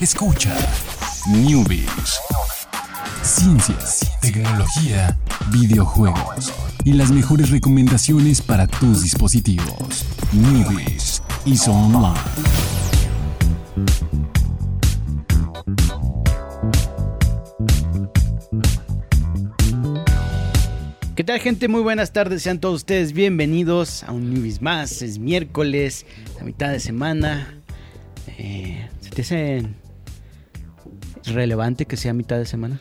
Escucha Newbies. Ciencias, tecnología, videojuegos y las mejores recomendaciones para tus dispositivos. Newbies y Online. ¿Qué tal gente? Muy buenas tardes, sean todos ustedes bienvenidos a un Newbies más. Es miércoles, la mitad de semana. Eh, ¿Se te hace relevante que sea mitad de semana?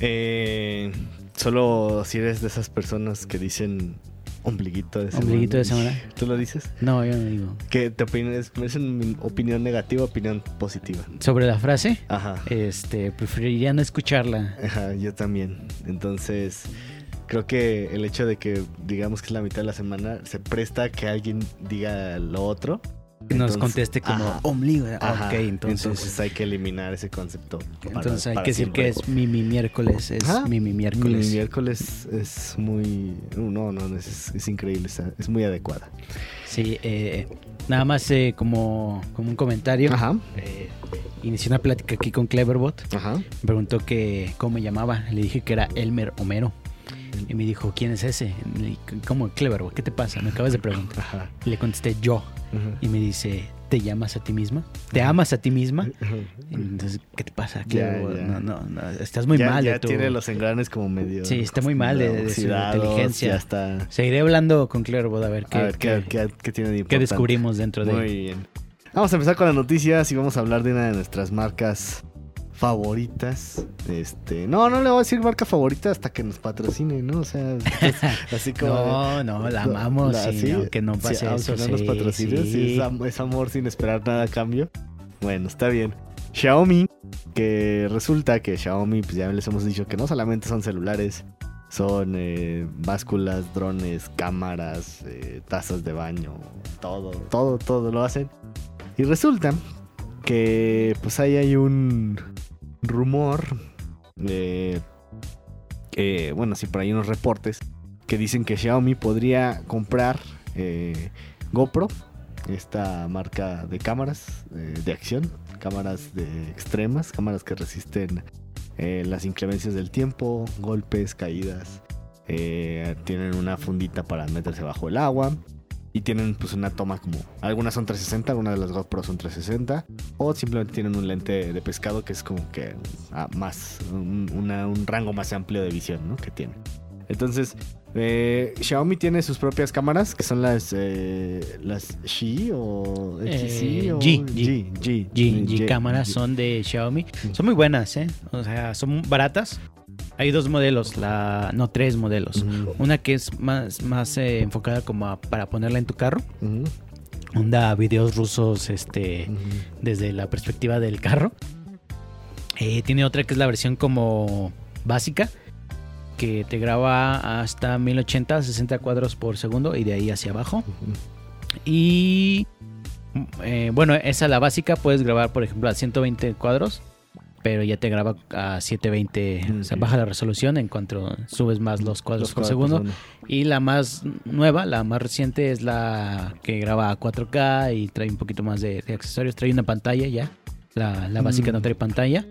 Eh, solo si eres de esas personas que dicen ombliguito de semana. Ombliguito de semana. ¿Tú lo dices? No, yo no digo. ¿Qué te opinas? ¿Es opinión negativa o opinión positiva? Sobre la frase, Ajá. este, preferiría no escucharla. Ajá, yo también. Entonces, creo que el hecho de que digamos que es la mitad de la semana se presta a que alguien diga lo otro. Nos Entonces, conteste como ajá. ombligo. Ajá, Ok, entonces. hay que eliminar ese concepto. para- Entonces hay que decir que es Mimi miércoles, es. Mimi miércoles. Mi miércoles es muy... No, no, es, es increíble, es muy adecuada. Sí, eh, nada más eh, como, como un comentario. Ajá, Eh, inicié una plática aquí con Cleverbot. ajá. Me preguntó que cómo me llamaba. Le dije que era Elmer Homero. Y me dijo, ¿quién es ese? ¿Cómo Cleverbot? ¿Qué te pasa? Me acabas de preguntar. Ajá. Le contesté yo. Y me dice, ¿te llamas a ti misma? ¿Te amas a ti misma? Entonces, ¿qué te pasa, Ya, ya. No, no, no. Estás muy ya, mal ya de tu... tiene los engranes como medio. Sí, está muy mal de- de su inteligencia. Ya está. Seguiré hablando con a ver qué, a ver qué, qué- qué- qué tiene de qué descubrimos dentro de... Muy bien. Vamos a empezar con las noticias y vamos a hablar de una de nuestras marcas favoritas. Este, no, no le voy a decir marca favorita hasta que nos patrocine, ¿no? O sea, así como. No, no, la amamos, la- sí, sí, aunque no sí, pase aunque eso. no nos patrocine, es amor sin esperar nada a cambio. Bueno, está bien. Xiaomi, que resulta que Xiaomi, pues ya les hemos dicho que no solamente son celulares, son eh, básculas, drones, cámaras, eh, tazas de baño, todo, todo, todo lo hacen. Y resulta que pues ahí hay un rumor, bueno, sí, por ahí unos reportes que dicen que Xiaomi podría comprar eh, GoPro, esta marca de cámaras eh, de acción, cámaras de extremas, cámaras que resisten eh, las inclemencias del tiempo, golpes, caídas. eh, tienen una fundita para meterse bajo el agua. Y tienen pues una toma como... Algunas son 360, algunas de las GoPro son 360. O simplemente tienen un lente de pescado que es como que ah, más... Un, una- un rango más amplio de visión, ¿no? Que tiene. Entonces, eh, Xiaomi tiene sus propias cámaras, que son las... eh, las Xi o XC Eh, o G, G, G, G, G G, cámaras G. son de Xiaomi. Son muy buenas, ¿eh? O sea, son baratas. Hay dos modelos, la no tres modelos. Una que es más, más eh, enfocada como a- para ponerla en tu carro. ujú, Onda videos rusos este, desde la perspectiva del carro. Eh, tiene otra que es la versión como básica. Que te graba hasta 1080, 60 cuadros por segundo y de ahí hacia abajo. Y eh, bueno, esa la básica puedes grabar, por ejemplo, a 120 cuadros, pero ya te graba a 720, o sea, baja la resolución en cuanto subes más los cuadros Los por cuadros segundo. segundo. Y la más nueva, la más reciente es la que graba a 4K y trae un poquito más de, de accesorios, trae una pantalla ya. La, la básica Mm. no trae pantalla.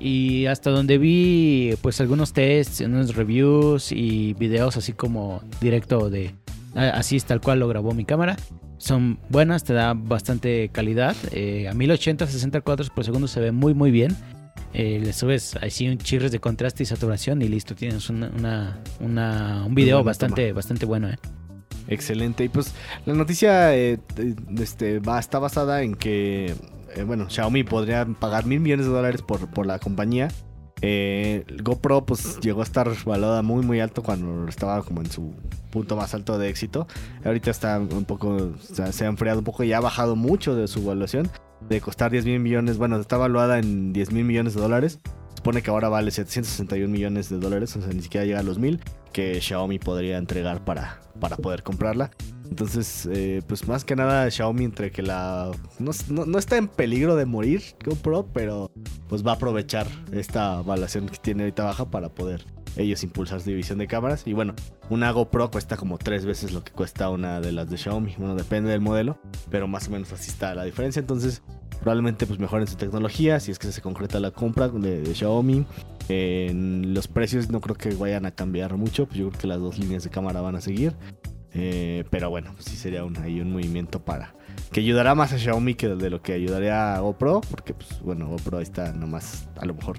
Y hasta donde vi, pues algunos tests, unos reviews y videos así como directo de así es tal cual lo grabó mi cámara. Son buenas, te da bastante calidad. Eh, a 1080, 60 cuadros por segundo se ve muy muy bien. Eh, le subes así un chirres de contraste y saturación y listo, tienes una, una- una- un video bastante, bastante bueno. ¿eh? Excelente. Y pues la noticia eh, eh, este, va, está basada en que, eh, bueno, Xiaomi podría pagar mil millones de dólares por, por la compañía. Eh, GoPro pues llegó a estar valorada muy muy alto cuando estaba como en su punto más alto de éxito. Ahorita está un poco, se ha enfriado un poco y ha bajado mucho de su evaluación. De costar 10 mil millones, bueno, está valuada en 10 mil millones de dólares. Supone que ahora vale 761 millones de dólares, o sea, ni siquiera llega a los mil que Xiaomi podría entregar para, para poder comprarla. Entonces, eh, pues más que nada Xiaomi entre que la... No, no- no está en peligro de morir GoPro, pero pues va a aprovechar esta evaluación que tiene ahorita baja para poder ellos impulsar su división de cámaras. Y bueno, una GoPro cuesta como tres veces lo que cuesta una de las de Xiaomi. Bueno, depende del modelo, pero más o menos así está la diferencia. Entonces, probablemente pues mejoren su tecnología si es que se concreta la compra de, de Xiaomi. En los precios no creo que vayan a cambiar mucho, pues yo creo que las dos líneas de cámara van a seguir. Eh, pero bueno, pues sí sería un, ahí un movimiento para que ayudará más a Xiaomi que de lo que ayudaría a GoPro, porque pues bueno, GoPro ahí está nomás, a lo mejor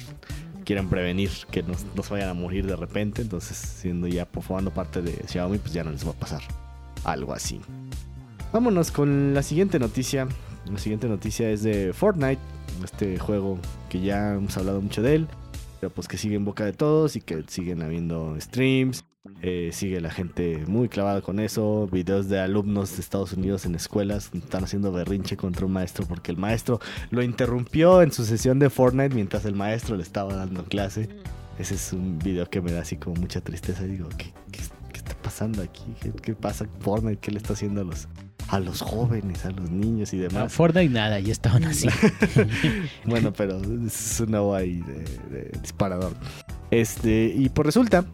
quieren prevenir que nos, nos vayan a morir de repente, entonces siendo ya formando parte de Xiaomi, pues ya no les va a pasar algo así. Vámonos con la siguiente noticia. La siguiente noticia es de Fortnite, este juego que ya hemos hablado mucho de él, pero pues que sigue en boca de todos y que siguen habiendo streams, eh, sigue la gente muy clavada con eso. Videos de alumnos de Estados Unidos en escuelas están haciendo berrinche contra un maestro porque el maestro lo interrumpió en su sesión de Fortnite mientras el maestro le estaba dando clase. Ese es un video que me da así como mucha tristeza. Digo, ¿qué, qué, qué está pasando aquí? ¿Qué, ¿Qué, pasa con Fortnite? ¿Qué le está haciendo a los, a los jóvenes, a los niños y No, demás? Fortnite nada, ya estaban así. bueno, pero es un nuevo ahí de, de disparador. Este, y pues resulta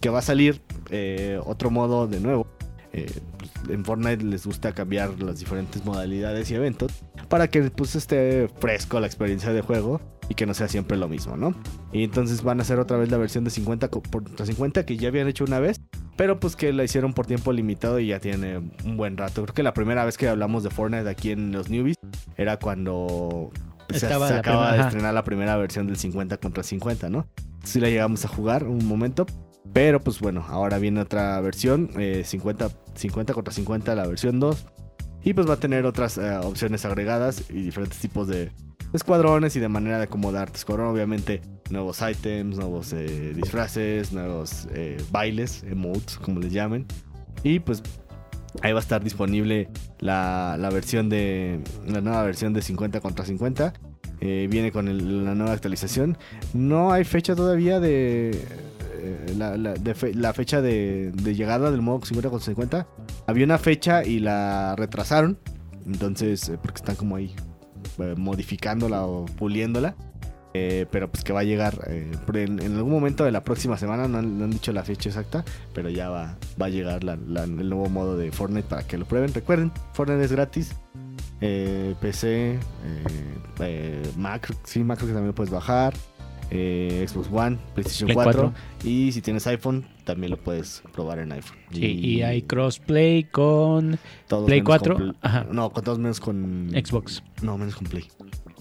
que va a salir eh, otro modo de nuevo. Eh, pues, en Fortnite les gusta cambiar las diferentes modalidades y eventos para que pues esté fresco la experiencia de juego y que no sea siempre lo mismo, ¿no? Y entonces van a hacer otra vez la versión de 50 co- por 50 que ya habían hecho una vez, pero pues que la hicieron por tiempo limitado y ya tiene un buen rato. Creo que la primera vez que hablamos de Fortnite aquí en los newbies era cuando se, Estaba se la acaba de estrenar la primera versión del 50 contra 50, ¿no? Sí la llegamos a jugar un momento, pero pues bueno, ahora viene otra versión, eh, 50, 50 contra 50, la versión 2. Y pues va a tener otras eh, opciones agregadas y diferentes tipos de escuadrones y de manera de acomodar tu escuadrón. Obviamente, nuevos items, nuevos eh, disfraces, nuevos eh, bailes, emotes, como les llamen. Y pues ahí va a estar disponible la, la versión de. La nueva versión de 50 contra 50. Eh, viene con la nueva actualización. No hay fecha todavía de. La, la- fecha de, llegada del modo 50 contra 50. Había una fecha y la retrasaron. Entonces, eh, porque están como ahí eh, modificándola o puliéndola. Eh, pero pues que va a llegar en, algún momento de la próxima semana. No han, dicho la fecha exacta. Pero ya va, va a llegar la- el nuevo modo de Fortnite para que lo prueben. Recuerden, Fortnite es gratis. PC, Mac, sí, Mac que también lo puedes bajar. Eh, Xbox One, PlayStation Play 4, 4. Y si tienes iPhone, también lo puedes probar en iPhone. Sí, y hay crossplay con todos Play menos 4, con Pl- ajá. No, con todos menos con Xbox. No, menos con Play.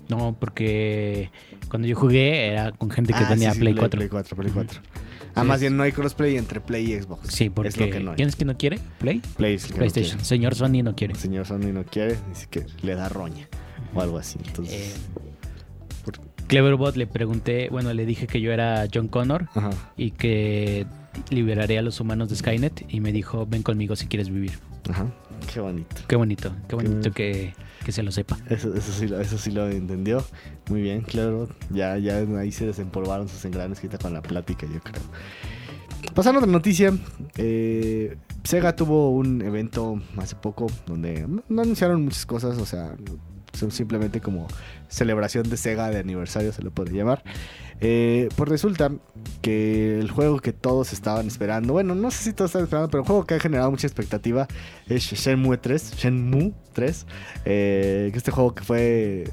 No, porque cuando yo jugué era con gente que Ah, tenía sí, sí, Play 4. Play 4, Play 4. Ah, más bien no hay crossplay entre Play y Xbox. Sí, porque es lo que no hay. ¿quién es que no quiere? Play, Play es el que no PlayStation. Señor Sony no quiere. Señor Sony no quiere, dice que le da roña o algo así. Entonces, Eh, Cleverbot le pregunté, bueno, le dije que yo era John Connor ajá. y que liberaría a los humanos de Skynet y me dijo, ven conmigo si quieres vivir. Ajá. Qué bonito. Qué bonito, qué bonito que, que se lo sepa. Eso, eso, sí, lo- eso sí lo entendió. Muy bien, claro. Ya, ya ahí se desempolvaron sus engranes quita con la plática, yo creo. Pasando a otra noticia. eh, Sega tuvo un evento hace poco donde no anunciaron muchas cosas, o sea, simplemente como celebración de Sega de aniversario, se le puede llamar. Eh, pues resulta que el juego que todos estaban esperando, bueno, no sé si todos estaban esperando, pero el juego que ha generado mucha expectativa es Shenmue 3, Shenmue 3, eh, este juego que fue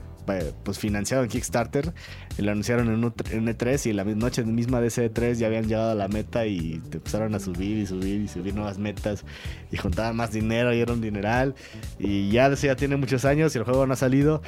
pues financiado en Kickstarter, lo anunciaron en, un, en E3 y la mi- noche misma de ese E3 ya habían llegado a la meta y te empezaron a subir y subir y subir nuevas metas y juntaban más dinero y era un dineral y ya ya tiene muchos años y el juego no ha salido.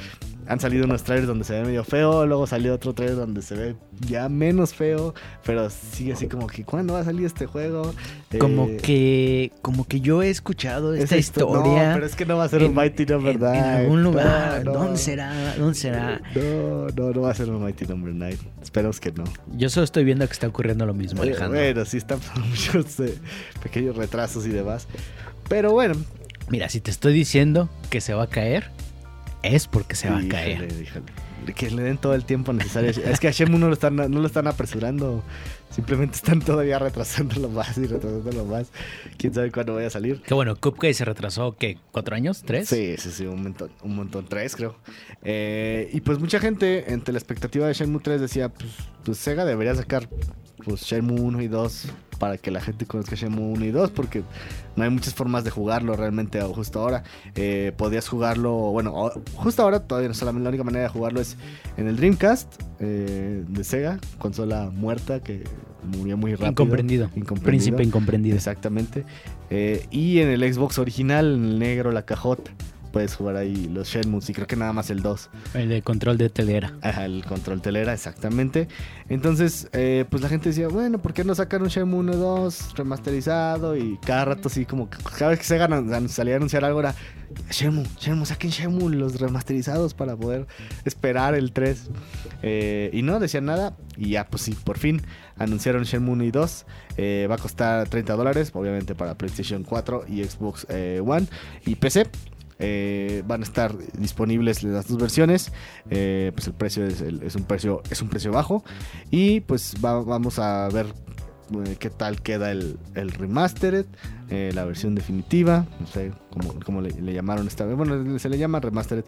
Han salido unos trailers donde se ve medio feo, luego salió otro trailer donde se ve ya menos feo, pero sigue así como que ¿cuándo va a salir este juego? Como Eh, que, como que yo he escuchado esta esa histo- historia. No, pero es que no va a ser un en- Mighty Number en, 9. en algún lugar. No, no. ¿Dónde será? ¿Dónde será? No, no, no va a ser un Mighty Number 9. Esperemos que no. Yo solo estoy viendo que está ocurriendo lo mismo, Eh, Alejandro. Bueno, sí están muchos eh, pequeños retrasos y demás. Pero bueno. Mira, si te estoy diciendo que se va a caer, es porque se va a caer. Que le den todo el tiempo necesario. es que a Shenmue no lo están, no lo están apresurando. Simplemente están todavía retrasándolo más y retrasándolo más. Quién sabe cuándo vaya a salir. Que bueno, Cupcake se retrasó, ¿qué? ¿Cuatro años? ¿Tres? Sí, sí, sí, un montón, un montón, tres creo. Eh, y pues mucha gente, entre la expectativa de Shenmue 3, decía, pues, pues Sega debería sacar pues Shenmue 1 y 2 para que la gente conozca Shenmue 1 y 2, porque no hay muchas formas de jugarlo realmente justo ahora. Eh, podías jugarlo, bueno, justo ahora todavía no solamente la única manera de jugarlo es en el Dreamcast eh, de Sega, consola muerta que murió muy rápido. Incomprendido. Incomprendido. Príncipe incomprendido. Exactamente. Eh, y en el Xbox original, en el negro, la cajota, puedes jugar ahí los Shenmue y creo que nada más el 2. El de control de telera. Ajá, el control telera, exactamente. Entonces, eh, pues la gente decía, bueno, ¿por qué no sacar un Shenmue 1 2 remasterizado? Y cada rato así como, cada vez que Sega an- salía a anunciar algo era, Shenmue, Shenmue, saquen Shenmue los remasterizados para poder esperar el 3. Eh, y no decían nada. Y ya, pues sí, por fin anunciaron Shenmue 1 y 2. Eh, va a costar 30 dólares, obviamente para PlayStation 4 y Xbox One y PC. Eh, van a estar disponibles las dos versiones. Eh, pues el precio es, el- es un precio es un precio bajo y pues va- vamos a ver eh, qué tal queda el, el remastered, eh, la versión definitiva, no sé cómo, cómo le, le llamaron esta vez. Bueno, se le llama remastered.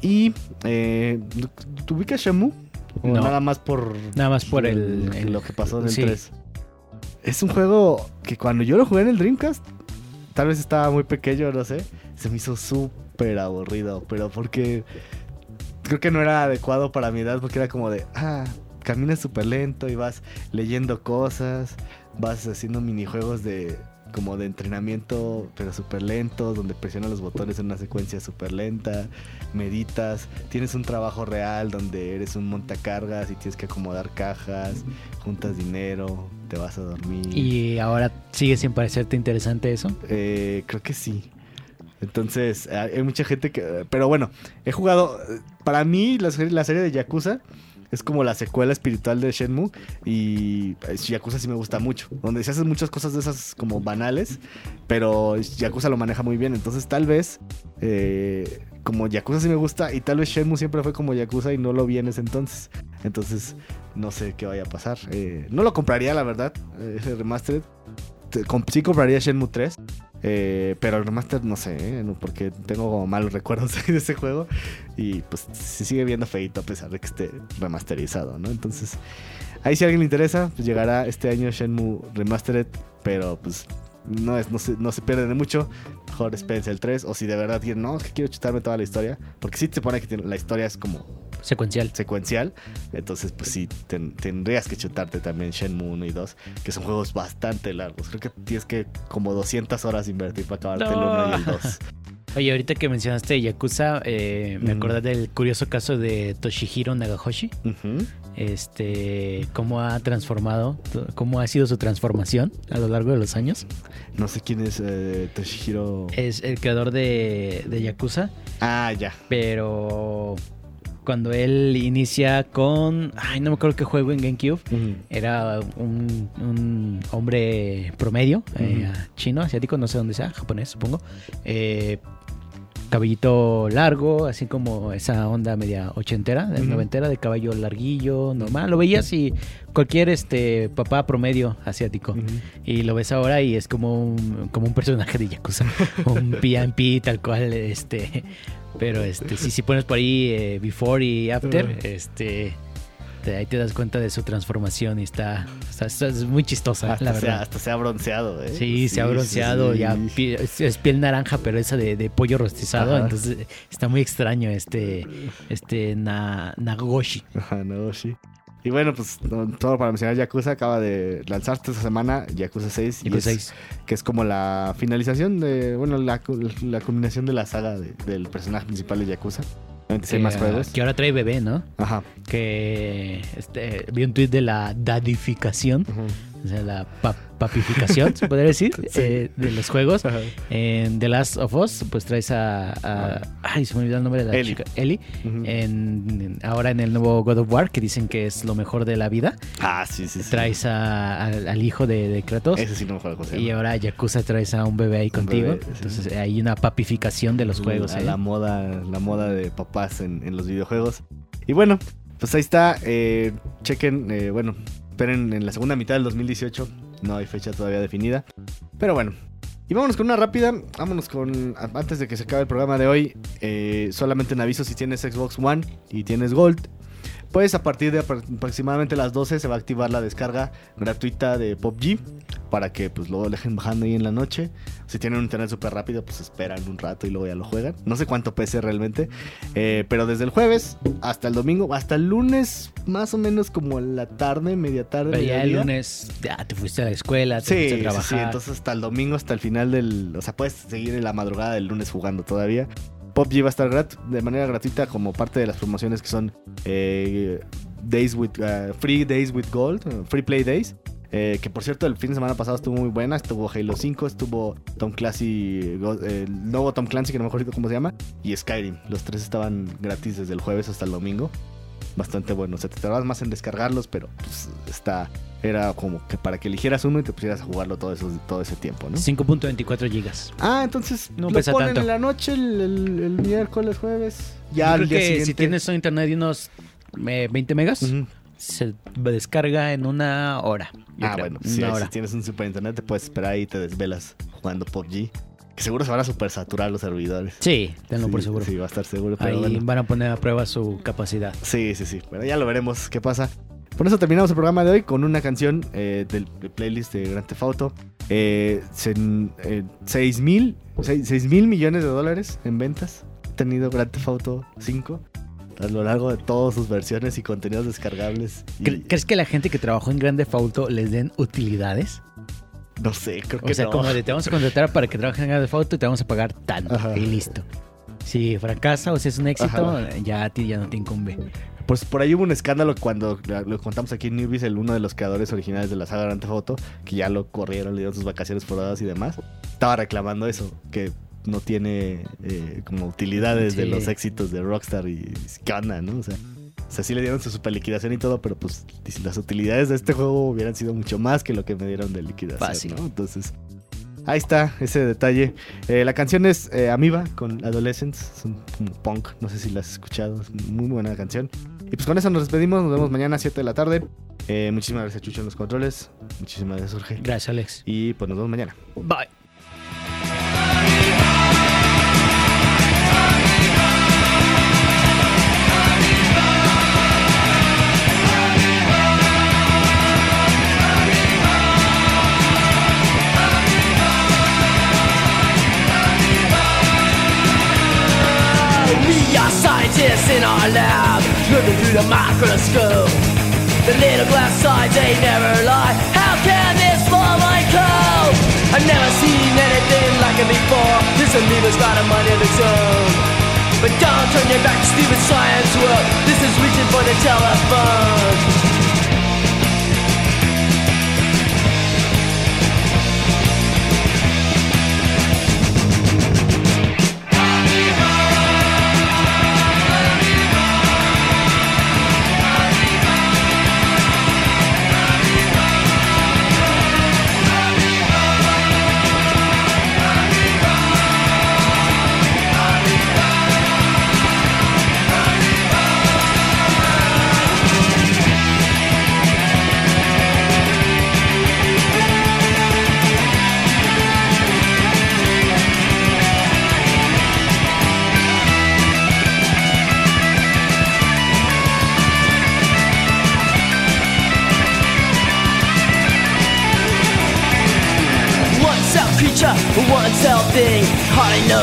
Y eh, ¿tú ubicas Shamu? O No. nada más por Nada más por el, el- lo que pasó en el sí. 3. Es un juego que cuando yo lo jugué en el Dreamcast, tal vez estaba muy pequeño, no sé, se me hizo súper aburrido, pero porque creo que no era adecuado para mi edad, porque era como de, ah, caminas súper lento y vas leyendo cosas, vas haciendo minijuegos de como de entrenamiento, pero súper lento, donde presionas los botones en una secuencia súper lenta, meditas, tienes un trabajo real donde eres un montacargas y tienes que acomodar cajas, juntas dinero, te vas a dormir. Y ahora sigue sin parecerte interesante eso. Eh, creo que sí. Entonces, hay mucha gente que... Pero bueno, he jugado... Para mí, la serie, la serie de Yakuza es como la secuela espiritual de Shenmue. Y eh, Yakuza sí me gusta mucho. Donde se hacen muchas cosas de esas como banales. Pero Yakuza lo maneja muy bien. Entonces, tal vez... eh, como Yakuza sí me gusta. Y tal vez Shenmue siempre fue como Yakuza y no lo vi en ese entonces. Entonces, no sé qué vaya a pasar. Eh, no lo compraría, la verdad. eh, Ese remastered. Te- Sí compraría Shenmue 3. Eh, pero el remaster no sé, porque tengo como malos recuerdos de ese juego. Y pues se sigue viendo feito a pesar de que esté remasterizado, ¿no? Entonces, ahí si a alguien le interesa, pues llegará este año Shenmue Remastered. Pero pues no, no, se, no se pierde de mucho. Mejor espérense el 3. O si de verdad quieren, no, es que quiero chutarme toda la historia. Porque sí se pone que la historia es como Secuencial. secuencial. Entonces, pues sí, ten- tendrías que chutarte también Shenmue 1 y 2, que son juegos bastante largos. Creo que tienes que como 200 horas invertir para acabarte el 1 y el 2. Oye, ahorita que mencionaste Yakuza, eh, me Ujú. acordé del curioso caso de Toshihiro Nagahoshi. Este, cómo ha transformado, cómo ha sido su transformación a lo largo de los años. No sé quién es eh, Toshihiro. Es el creador de, de Yakuza, Ah, ya. pero cuando él inicia con, ay, no me acuerdo qué juego en GameCube. Era un, un hombre promedio, eh, chino, asiático, no sé dónde sea, japonés supongo. Eh, cabellito largo, así como esa onda media ochentera, noventera, de caballo larguillo, normal. Lo veías y cualquier este papá promedio asiático. Y lo ves ahora y es como un, como un personaje de Yakuza. un PMP tal cual, este. Pero este, si, si pones por ahí eh, before y after, este. te- ahí te das cuenta de su transformación y está, está- está- es muy chistosa, Hasta, la se ha, verdad. hasta se ha bronceado, ¿eh? Sí, se ha bronceado, sí. ya es, piel naranja, pero esa de, de pollo rostizado, Ajá. entonces está muy extraño este, este na, Nagoshi. Ajá, sí. Y bueno, pues no, todo para mencionar Yakuza acaba de lanzarse esta semana Yakuza 6. y Yakuza es- 6. que es como la finalización de, bueno, la, la culminación de la saga de- del personaje principal de Yakuza. Que, más juegos. que ahora trae bebé, ¿no? Ajá. Que este, vi un tweet de la dadificación, Ujú. o sea, la pa- papificación, se podría decir, Sí. eh, de los juegos. Ajá. En The Last of Us, pues traes a. a- ay, se me olvidó el nombre de la Ellie. chica. Ellie. En, ahora en el nuevo God of War, que dicen que es lo mejor de la vida. Ah, sí, sí, sí. Traes a- al, hijo de, de Kratos. Ese sí no me acuerdo se Y ahora Yakuza traes a un bebé ahí contigo. bebé, sí. Entonces hay una papificación de los juegos. ¿eh? La moda, la moda de papás en, en los videojuegos. Y bueno, pues ahí está. eh, chequen, eh, bueno, esperen en la segunda mitad del 2018. No hay fecha todavía definida. Pero bueno. Y vámonos con una rápida. Vámonos con. Antes de que se acabe el programa de hoy. eh, solamente en aviso si tienes Xbox One y tienes Gold. Pues a partir de apro- aproximadamente las 12 se va a activar la descarga gratuita de PUBG para que pues luego lo dejen bajando ahí en la noche. Si tienen un internet súper rápido, pues esperan un rato y luego ya lo juegan. No sé cuánto pese realmente, eh, pero desde el jueves hasta el domingo, hasta el lunes, más o menos como la tarde, media tarde. Pero ya el lunes ya te fuiste a la escuela, te Sí, fuiste a sí, sí, trabajar. entonces hasta el domingo, hasta el final del... O sea, puedes seguir en la madrugada del lunes jugando todavía. PUBG va a estar de manera gratuita como parte de las promociones que son eh, Days with uh, Free Days with Gold, Free Play Days. eh, que por cierto, el fin de semana pasado estuvo muy buena. Estuvo Halo 5, estuvo Tom Clancy, el nuevo Tom Clancy, que no me acuerdo cómo se llama, y Skyrim. Los tres estaban gratis desde el jueves hasta el domingo. Bastante bueno. O sea, te tardabas más en descargarlos, pero pues está. Era como que para que eligieras uno y te pusieras a jugarlo todo, eso, todo ese tiempo, ¿no? 5.24 gigas. Ah, entonces No lo pesa ponen tanto. en la noche, el, el- el miércoles, jueves. Ya Yo al creo día que siguiente. si tienes un internet de unos eh, 20 megas, se descarga en una hora. Ah, creo, bueno, sí, hora. si tienes un super internet te puedes esperar y te desvelas jugando PUBG. Que seguro se van a super saturar los servidores. Sí, tenlo sí, por seguro. Sí, va a estar seguro, pero Ahí bueno. van a poner a prueba su capacidad. Sí, sí, sí. Bueno, ya lo veremos qué pasa. Por eso terminamos el programa de hoy con una canción eh, del playlist de Grand Theft Auto. Eh, eh, 6 mil 6 mil millones de dólares en ventas. Ha tenido Grand Theft Auto 5 a lo largo de todas sus versiones y contenidos descargables. Y- ¿Cre- ¿Crees que la gente que trabajó en Grande Auto les den utilidades? No sé, creo que O sea, no. como de te vamos a contratar para que trabajes en Grande Auto y te vamos a pagar tanto Ajá. y listo. Si fracasa o si es un éxito, Ajá. ya a ti ya no te incumbe. Pues por ahí hubo un escándalo cuando lo contamos aquí en Newbies, el uno de los creadores originales de la saga Grand Theft Auto, que ya lo corrieron, le dieron sus vacaciones foradas y demás, estaba reclamando eso, que no tiene eh, como utilidades de los éxitos de Rockstar y qué onda, ¿no? O sea, o sea, sí le dieron su super liquidación y todo, pero pues las utilidades de este juego hubieran sido mucho más que lo que me dieron de liquidación, Fácil. ¿no? Entonces, ahí está ese detalle. Eh, la canción es eh, Amiba con Adolescents, es un punk, no sé si la has escuchado, es muy buena canción. Y pues con eso nos despedimos, nos vemos mañana a 7 de la tarde. Eh, muchísimas gracias Chucho en los controles, muchísimas gracias Jorge. Gracias, Alex. Y pues nos vemos mañana. Bye. Scientists in our lab, looking through the microscope. The little glass sides, they never lie. How can this small mind cope? I've never seen anything like it before. This amoeba's got a mind of its own. But don't turn your back to stupid science world. This is reaching for the telephone.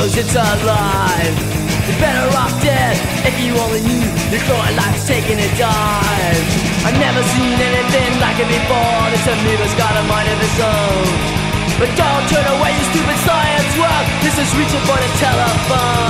It's alive. You're better off dead if you only knew your growing life's taking a dive. I've never seen anything like it before. This amoeba's got a mind of its own. But don't turn away, you stupid science world. This is reaching for the telephone.